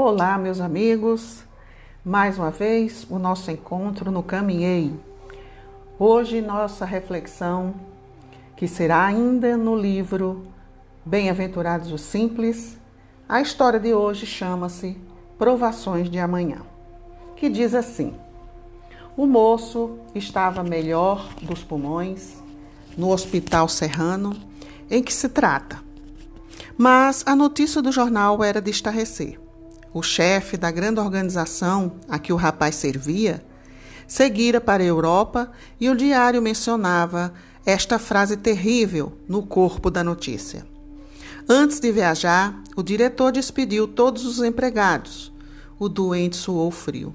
Olá, meus amigos. Mais uma vez, o nosso encontro no Caminhei. Hoje, nossa reflexão, que será ainda no livro Bem-aventurados os Simples. A história de hoje chama-se Provações de Amanhã, que diz assim: O moço estava melhor dos pulmões no Hospital Serrano, em que se trata. Mas a notícia do jornal era de estarrecer o chefe da grande organização a que o rapaz servia, seguira para a Europa e o diário mencionava esta frase terrível no corpo da notícia. Antes de viajar, o diretor despediu todos os empregados. O doente suou frio.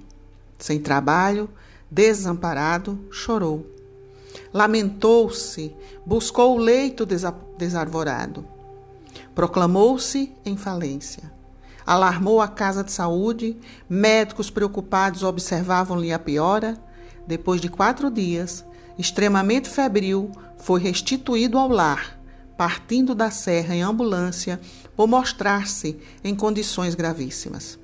Sem trabalho, desamparado, chorou. Lamentou-se, buscou o leito desarvorado. Proclamou-se em falência. Alarmou a casa de saúde, médicos preocupados observavam-lhe a piora. Depois de quatro dias, extremamente febril, foi restituído ao lar, partindo da serra em ambulância por mostrar-se em condições gravíssimas.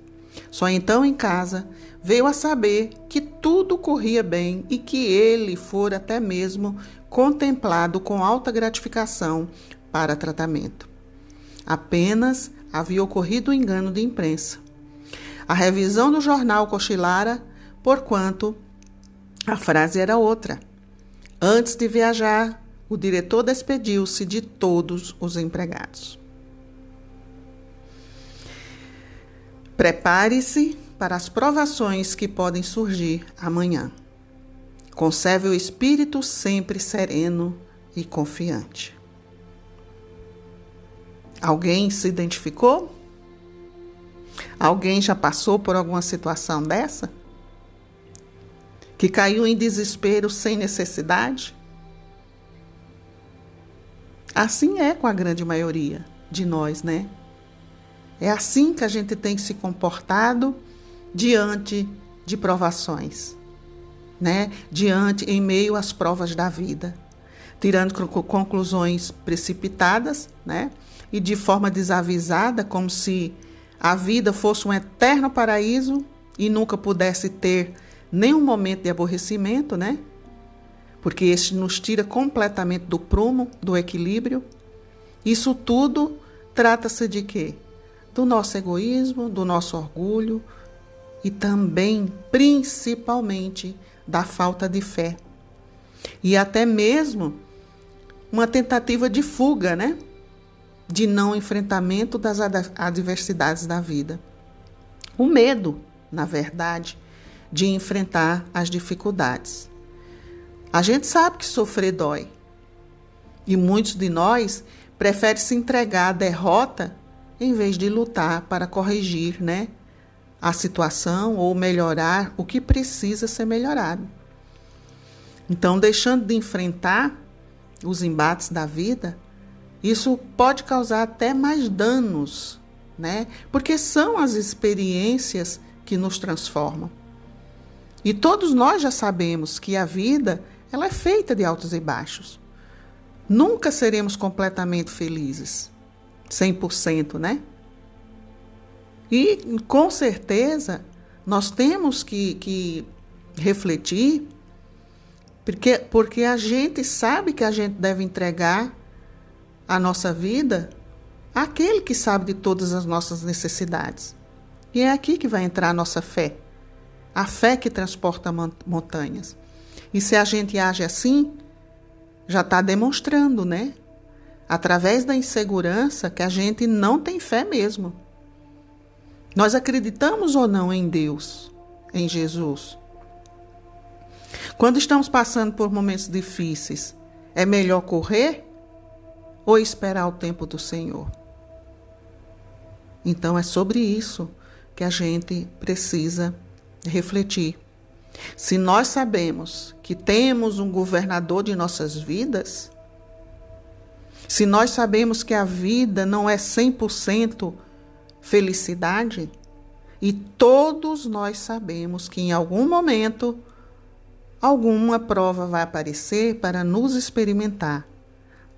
Só então em casa veio a saber que tudo corria bem e que ele fora até mesmo contemplado com alta gratificação para tratamento. Apenas havia ocorrido um engano de imprensa. A revisão do jornal cochilara, porquanto a frase era outra. Antes de viajar, o diretor despediu-se de todos os empregados. Prepare-se para as provações que podem surgir amanhã. Conserve o espírito sempre sereno e confiante. Alguém se identificou? Alguém já passou por alguma situação dessa? Que caiu em desespero sem necessidade? Assim é com a grande maioria de nós, né? É assim que a gente tem se comportado diante de provações, né? Diante, em meio às provas da vida, tirando conclusões precipitadas, né? E de forma desavisada, como se a vida fosse um eterno paraíso e nunca pudesse ter nenhum momento de aborrecimento, né? Porque este nos tira completamente do prumo, do equilíbrio. Isso tudo trata-se de quê? Do nosso egoísmo, do nosso orgulho e também, principalmente, da falta de fé. E até mesmo uma tentativa de fuga, né? De não enfrentamento das adversidades da vida. O medo, na verdade, de enfrentar as dificuldades. A gente sabe que sofrer dói. E muitos de nós preferem se entregar à derrota em vez de lutar para corrigir, né, a situação ou melhorar o que precisa ser melhorado. Então, deixando de enfrentar os embates da vida, isso pode causar até mais danos, né? Porque são as experiências que nos transformam. E todos nós já sabemos que a vida, ela é feita de altos e baixos. Nunca seremos completamente felizes, 100%, né? E com certeza nós temos que, que refletir, porque, porque a gente sabe que a gente deve entregar a nossa vida aquele que sabe de todas as nossas necessidades. E é aqui que vai entrar a nossa fé. A fé que transporta montanhas. E se a gente age assim, já está demonstrando, né? Através da insegurança, que a gente não tem fé mesmo. Nós acreditamos ou não em Deus, em Jesus? Quando estamos passando por momentos difíceis, é melhor correr ou esperar o tempo do Senhor? Então é sobre isso que a gente precisa refletir. Se nós sabemos que temos um governador de nossas vidas, se nós sabemos que a vida não é 100% felicidade, e todos nós sabemos que em algum momento alguma prova vai aparecer para nos experimentar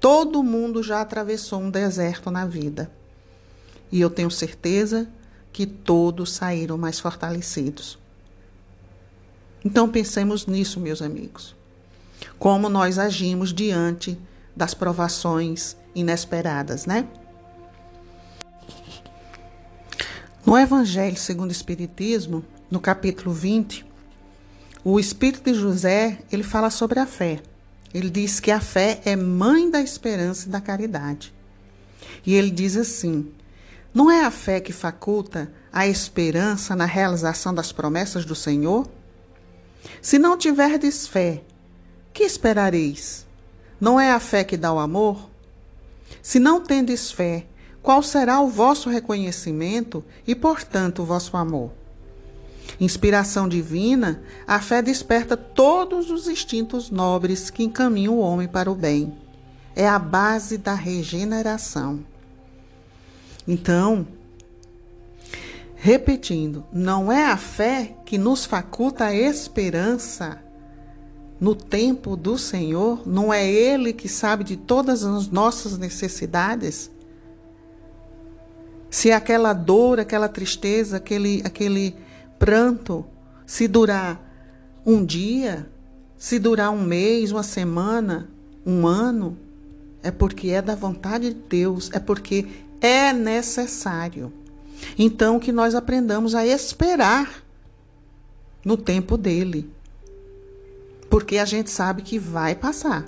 Todo mundo já atravessou um deserto na vida. E eu tenho certeza que todos saíram mais fortalecidos. Então pensemos nisso, meus amigos. Como nós agimos diante das provações inesperadas, né? No Evangelho segundo o Espiritismo, no capítulo 20, o Espírito de José, ele fala sobre a fé. Ele diz que a fé é mãe da esperança e da caridade. E ele diz assim: Não é a fé que faculta a esperança na realização das promessas do Senhor? Se não tiverdes fé, que esperareis? Não é a fé que dá o amor? Se não tendes fé, qual será o vosso reconhecimento e, portanto, o vosso amor? Inspiração divina, a fé desperta todos os instintos nobres que encaminham o homem para o bem. É a base da regeneração. Então, repetindo, não é a fé que nos faculta a esperança no tempo do Senhor? Não é Ele que sabe de todas as nossas necessidades? Se aquela dor, aquela tristeza, aquele, aquele pranto, se durar um dia, se durar um mês, uma semana, um ano, é porque é da vontade de Deus, é porque é necessário. Então, que nós aprendamos a esperar no tempo dele. Porque a gente sabe que vai passar.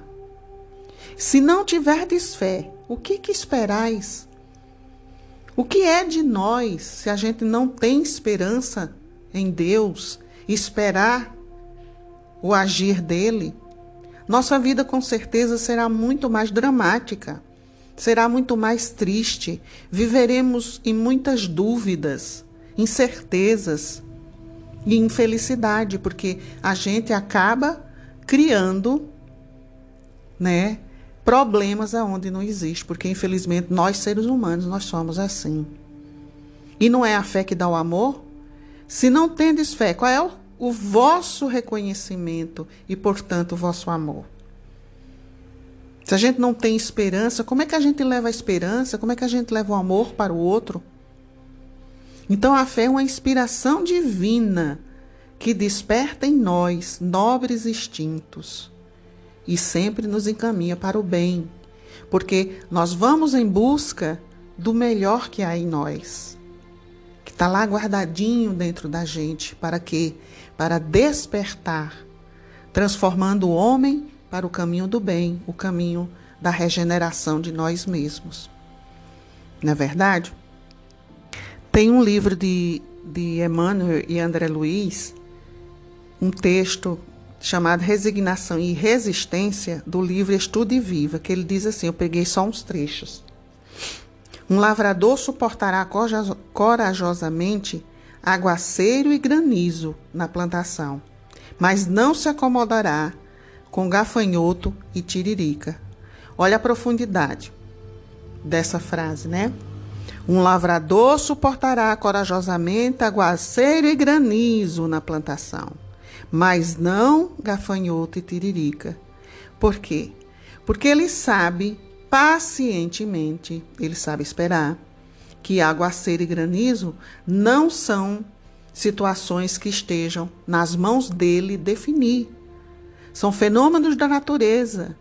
Se não tiverdes fé, o que, que esperais? O que é de nós se a gente não tem esperança em Deus, esperar o agir dele, nossa vida com certeza será muito mais dramática, será muito mais triste, viveremos em muitas dúvidas, incertezas e infelicidade, porque a gente acaba criando, né, problemas aonde não existe, porque infelizmente nós seres humanos nós somos assim. E não é a fé que dá o amor? Se não tendes fé, qual é o, o vosso reconhecimento e, portanto, o vosso amor? Se a gente não tem esperança, como é que a gente leva a esperança? Como é que a gente leva o amor para o outro? Então a fé é uma inspiração divina que desperta em nós nobres instintos e sempre nos encaminha para o bem, porque nós vamos em busca do melhor que há em nós está lá guardadinho dentro da gente. Para quê? Para despertar, transformando o homem para o caminho do bem, o caminho da regeneração de nós mesmos. Não é verdade? Tem um livro de, de Emmanuel e André Luiz, um texto chamado Resignação e Resistência, do livro Estude e Viva, que ele diz assim: eu peguei só uns trechos. Um lavrador suportará corajosamente aguaceiro e granizo na plantação, mas não se acomodará com gafanhoto e tiririca. Olha a profundidade dessa frase, né? Um lavrador suportará corajosamente aguaceiro e granizo na plantação, mas não gafanhoto e tiririca. Por quê? Porque ele sabe pacientemente, ele sabe esperar, que aguaceiro e granizo não são situações que estejam nas mãos dele definir. São fenômenos da natureza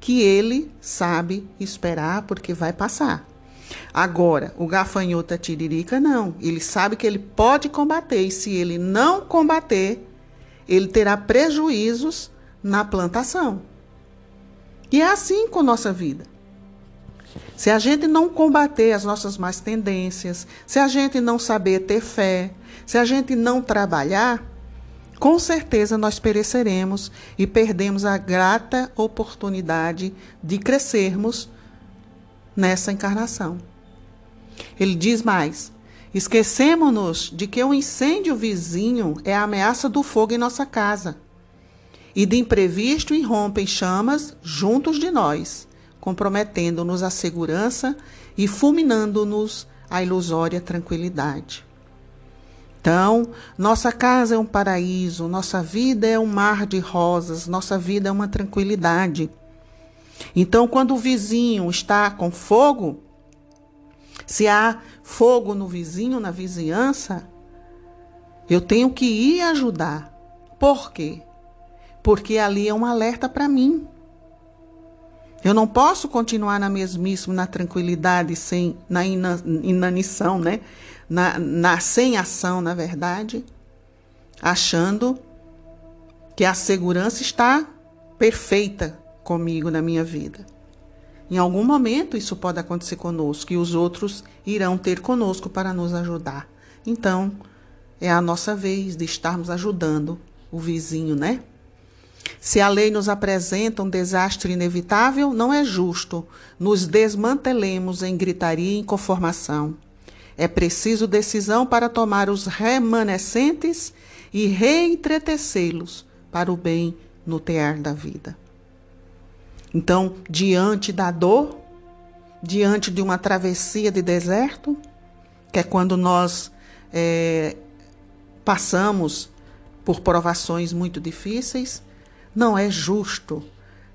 que ele sabe esperar porque vai passar. Agora, o gafanhoto a tiririca não. Ele sabe que ele pode combater e se ele não combater, ele terá prejuízos na plantação. E é assim com nossa vida. Se a gente não combater as nossas más tendências, se a gente não saber ter fé, se a gente não trabalhar, com certeza nós pereceremos e perdemos a grata oportunidade de crescermos nessa encarnação. Ele diz mais: esquecemos-nos de que o incêndio vizinho é a ameaça do fogo em nossa casa. E de imprevisto irrompem chamas juntos de nós comprometendo-nos a segurança e fulminando-nos a ilusória tranquilidade. Então, nossa casa é um paraíso, nossa vida é um mar de rosas, nossa vida é uma tranquilidade. Então, quando o vizinho está com fogo, Se há fogo no vizinho, na vizinhança, eu tenho que ir ajudar. Por quê? Porque ali é um alerta para mim. Eu não posso continuar na mesmíssima, na tranquilidade, sem, na inanição, né? Na, na, sem ação, na verdade, achando que a segurança está perfeita comigo na minha vida. Em algum momento isso pode acontecer conosco e os outros irão ter conosco para nos ajudar. Então, é a nossa vez de estarmos ajudando o vizinho, né? Se a lei nos apresenta um desastre inevitável, não é justo nos desmantelemos em gritaria e inconformação. É preciso decisão para tomar os remanescentes e reentretecê-los para o bem no tear da vida. Então, diante da dor, diante de uma travessia de deserto, que é quando nós é, passamos por provações muito difíceis, não é justo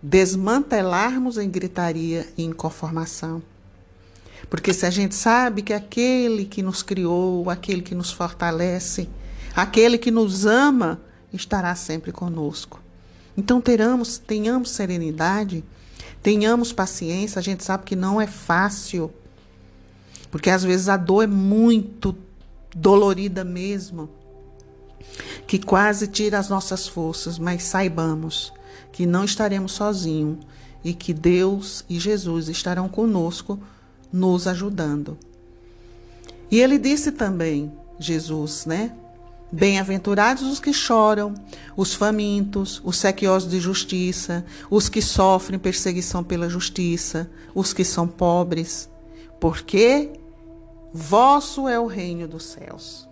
desmantelarmos em gritaria e inconformação. Porque se a gente sabe que aquele que nos criou, aquele que nos fortalece, aquele que nos ama, estará sempre conosco. Então teramos, tenhamos serenidade, tenhamos paciência, a gente sabe que não é fácil. Porque às vezes a dor é muito dolorida mesmo, que quase tira as nossas forças, mas saibamos que não estaremos sozinhos e que Deus e Jesus estarão conosco, nos ajudando. E ele disse também, Jesus, né? Bem-aventurados os que choram, os famintos, os sequiosos de justiça, os que sofrem perseguição pela justiça, os que são pobres, porque vosso é o reino dos céus.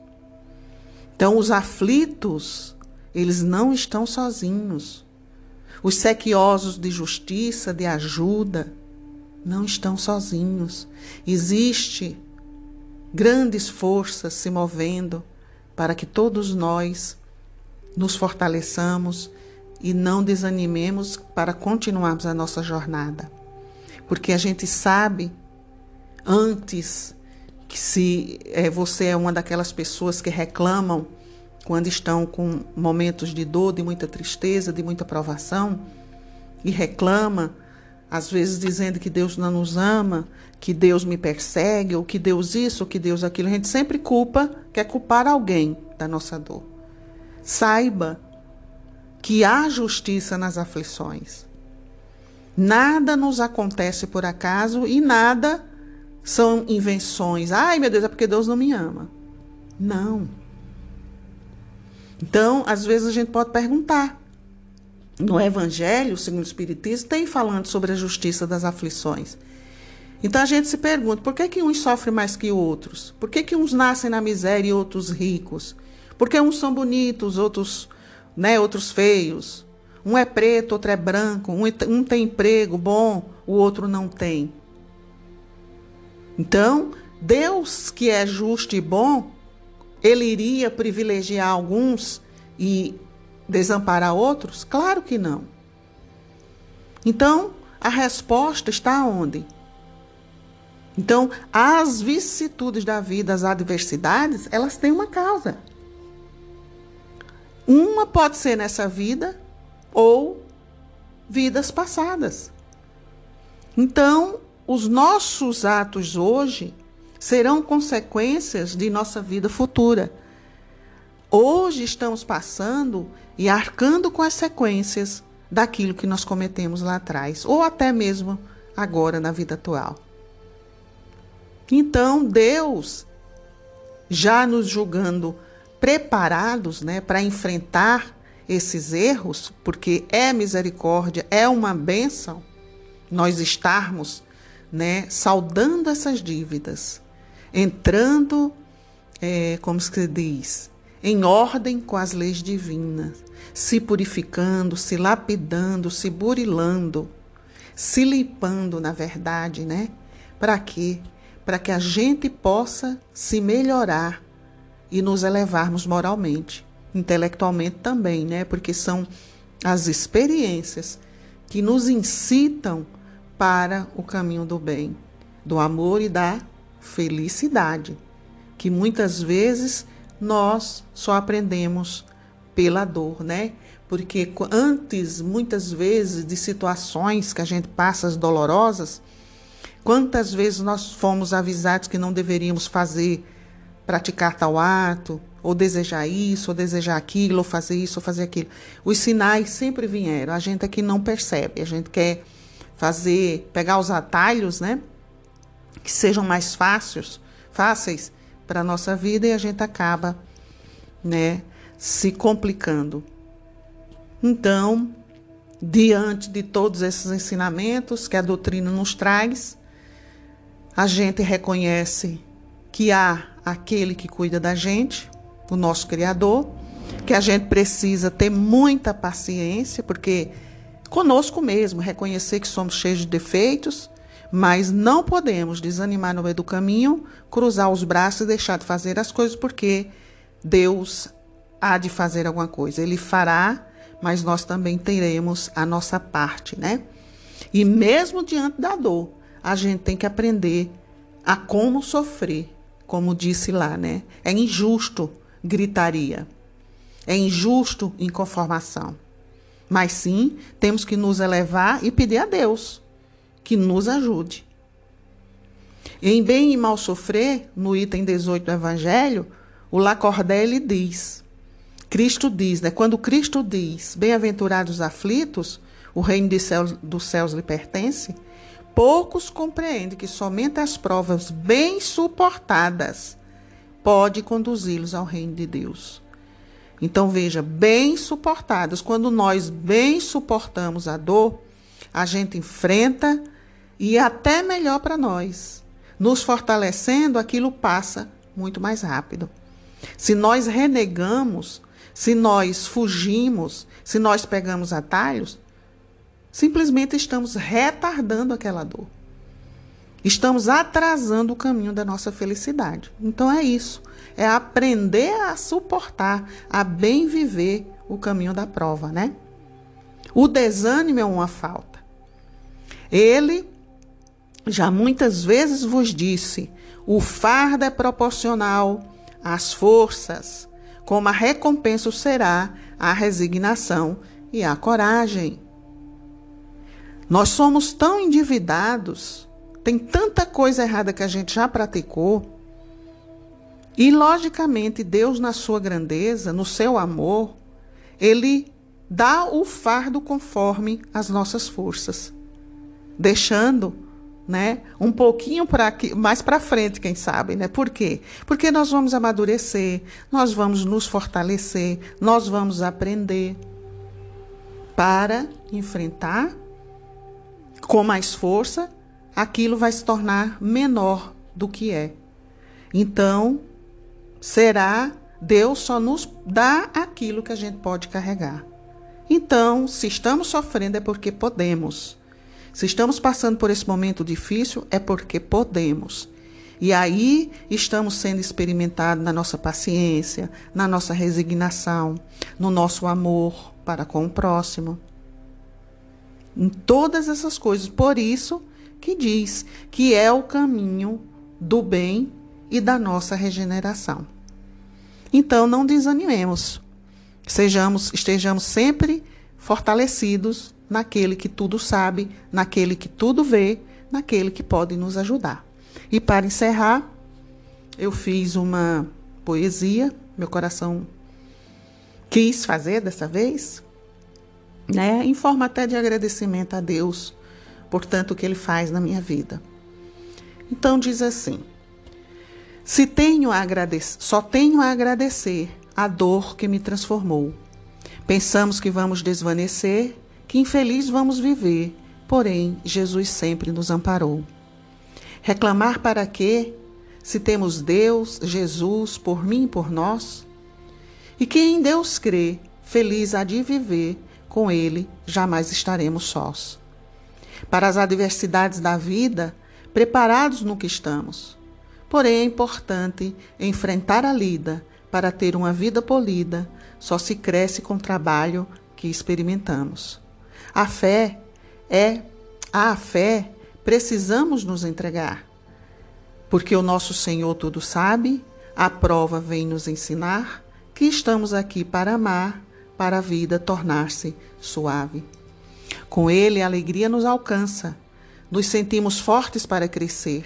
Então, os aflitos, eles não estão sozinhos. Os sequiosos de justiça, de ajuda, não estão sozinhos. Existe grandes forças se movendo para que todos nós nos fortaleçamos e não desanimemos para continuarmos a nossa jornada. Porque a gente sabe antes que se é, você é uma daquelas pessoas que reclamam quando estão com momentos de dor, de muita tristeza, de muita provação, e reclama, às vezes dizendo que Deus não nos ama, que Deus me persegue, ou que Deus isso, ou que Deus aquilo. A gente sempre culpa, quer culpar alguém da nossa dor. Saiba que há justiça nas aflições. Nada nos acontece por acaso e nada são invenções. Ai, meu Deus, é porque Deus não me ama. Não. Então, às vezes a gente pode perguntar. No Evangelho, segundo o Espiritismo, tem falando sobre a justiça das aflições. Então a gente se pergunta, por que, que uns sofrem mais que outros? Por que, que uns nascem na miséria e outros ricos? Por que uns são bonitos, outros, né, outros feios? Um é preto, outro é branco, um, um tem emprego bom, o outro não tem. Então, Deus, que é justo e bom, ele iria privilegiar alguns e desamparar outros? Claro que não. Então, a resposta está onde? Então, as vicissitudes da vida, as adversidades, elas têm uma causa. Uma pode ser nessa vida ou vidas passadas. Então, os nossos atos hoje serão consequências de nossa vida futura. Hoje estamos passando e arcando com as sequências daquilo que nós cometemos lá atrás, ou até mesmo agora na vida atual. Então, Deus, já nos julgando preparados né, para enfrentar esses erros, porque é misericórdia, é uma bênção nós estarmos né, saudando essas dívidas, entrando, é, como se diz, em ordem com as leis divinas, se purificando, se lapidando, se burilando, se limpando, na verdade, né? Para quê? para que a gente possa se melhorar e nos elevarmos moralmente, intelectualmente também, né? Porque são as experiências que nos incitam para o caminho do bem, do amor e da felicidade, que muitas vezes nós só aprendemos pela dor, né? Porque antes, muitas vezes, de situações que a gente passa dolorosas, quantas vezes nós fomos avisados que não deveríamos fazer, praticar tal ato, ou desejar isso, ou desejar aquilo, ou fazer isso, ou fazer aquilo. Os sinais sempre vieram, a gente aqui não percebe, a gente quer fazer, pegar os atalhos, né? Que sejam mais fáceis, fáceis para a nossa vida e a gente acaba, né, se complicando. Então, diante de todos esses ensinamentos que a doutrina nos traz, a gente reconhece que há aquele que cuida da gente, o nosso Criador, que a gente precisa ter muita paciência, porque conosco mesmo, reconhecer que somos cheios de defeitos, mas não podemos desanimar no meio do caminho, cruzar os braços e deixar de fazer as coisas, porque Deus há de fazer alguma coisa. Ele fará, mas nós também teremos a nossa parte, né? E mesmo diante da dor, a gente tem que aprender a como sofrer, como disse lá, né? É injusto gritaria. É injusto inconformação. Mas sim, temos que nos elevar e pedir a Deus que nos ajude. Em Bem e Mal Sofrer, no item 18 do Evangelho, o Lacordaire diz, Cristo diz, né? Quando Cristo diz, bem-aventurados aflitos, o reino de céus, dos céus lhe pertence, poucos compreendem que somente as provas bem suportadas pode conduzi-los ao reino de Deus. Então veja, bem suportados, quando nós bem suportamos a dor, a gente enfrenta e é até melhor para nós. Nos fortalecendo, aquilo passa muito mais rápido. Se nós renegamos, se nós fugimos, se nós pegamos atalhos, simplesmente estamos retardando aquela dor. Estamos atrasando o caminho da nossa felicidade. Então é isso. É aprender a suportar, a bem viver o caminho da prova, né? O desânimo é uma falta. Ele já muitas vezes vos disse: o fardo é proporcional às forças, como a recompensa será a resignação e a coragem. Nós somos tão endividados tem tanta coisa errada que a gente já praticou. E, logicamente, Deus, na sua grandeza, no seu amor, Ele dá o fardo conforme as nossas forças, deixando né, um pouquinho para mais para frente, quem sabe, né? Por quê? Porque nós vamos amadurecer, nós vamos nos fortalecer, nós vamos aprender para enfrentar com mais força aquilo vai se tornar menor do que é. Então, será Deus só nos dá aquilo que a gente pode carregar. Então, se estamos sofrendo é porque podemos. Se estamos passando por esse momento difícil é porque podemos. E aí estamos sendo experimentados na nossa paciência, na nossa resignação, no nosso amor para com o próximo. Em todas essas coisas. Por isso, que diz que é o caminho do bem e da nossa regeneração. Então não desanimemos. Sejamos, estejamos sempre fortalecidos naquele que tudo sabe, naquele que tudo vê, naquele que pode nos ajudar. E para encerrar, eu fiz uma poesia, meu coração quis fazer dessa vez, né, em forma até de agradecimento a Deus portanto, o que ele faz na minha vida. Então diz assim: Se tenho a agradecer, só tenho a agradecer a dor que me transformou. Pensamos que vamos desvanecer, que infeliz vamos viver, porém Jesus sempre nos amparou. Reclamar para quê? Se temos Deus, Jesus, por mim e por nós? E quem em Deus crê, feliz há de viver, com Ele jamais estaremos sós para as adversidades da vida, preparados no que estamos. Porém, é importante enfrentar a lida para ter uma vida polida, só se cresce com o trabalho que experimentamos. A fé é a fé precisamos nos entregar. Porque o nosso Senhor tudo sabe, a prova vem nos ensinar que estamos aqui para amar, para a vida tornar-se suave. Com Ele a alegria nos alcança, nos sentimos fortes para crescer.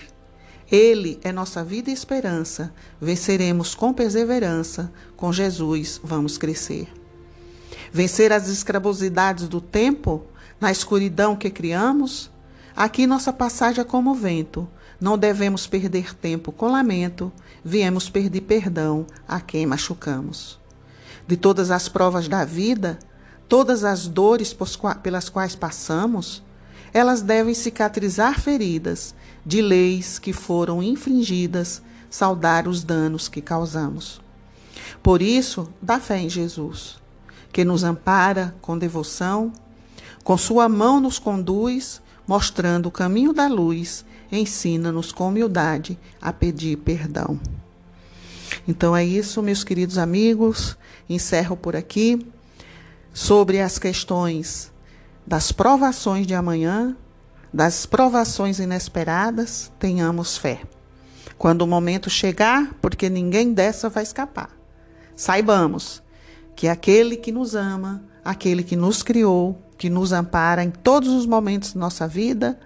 Ele é nossa vida e esperança, venceremos com perseverança, com Jesus vamos crescer. Vencer as escravosidades do tempo, na escuridão que criamos? Aqui nossa passagem é como vento, não devemos perder tempo com lamento, viemos pedir perdão a quem machucamos. De todas as provas da vida, todas as dores pelas quais passamos, elas devem cicatrizar feridas de leis que foram infringidas, saudar os danos que causamos. Por isso, dá fé em Jesus, que nos ampara com devoção, com sua mão nos conduz, mostrando o caminho da luz ensina-nos com humildade a pedir perdão. Então é isso, meus queridos amigos. Encerro por aqui sobre as questões das provações de amanhã, das provações inesperadas. Tenhamos fé. Quando o momento chegar, porque ninguém dessa vai escapar. Saibamos que aquele que nos ama, aquele que nos criou, que nos ampara em todos os momentos de nossa vida,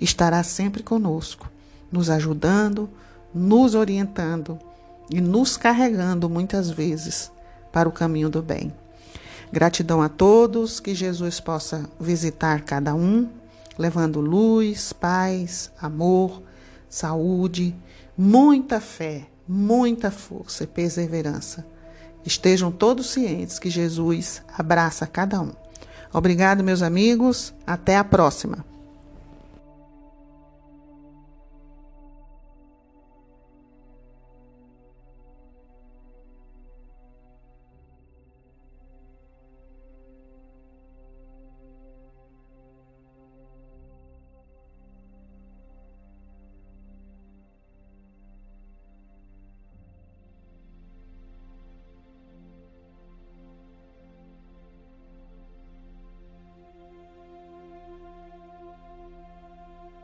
estará sempre conosco, nos ajudando, nos orientando e nos carregando muitas vezes para o caminho do bem. Gratidão a todos, que Jesus possa visitar cada um, levando luz, paz, amor, saúde, muita fé, muita força e perseverança. Estejam todos cientes que Jesus abraça cada um. Obrigado, meus amigos. Até a próxima.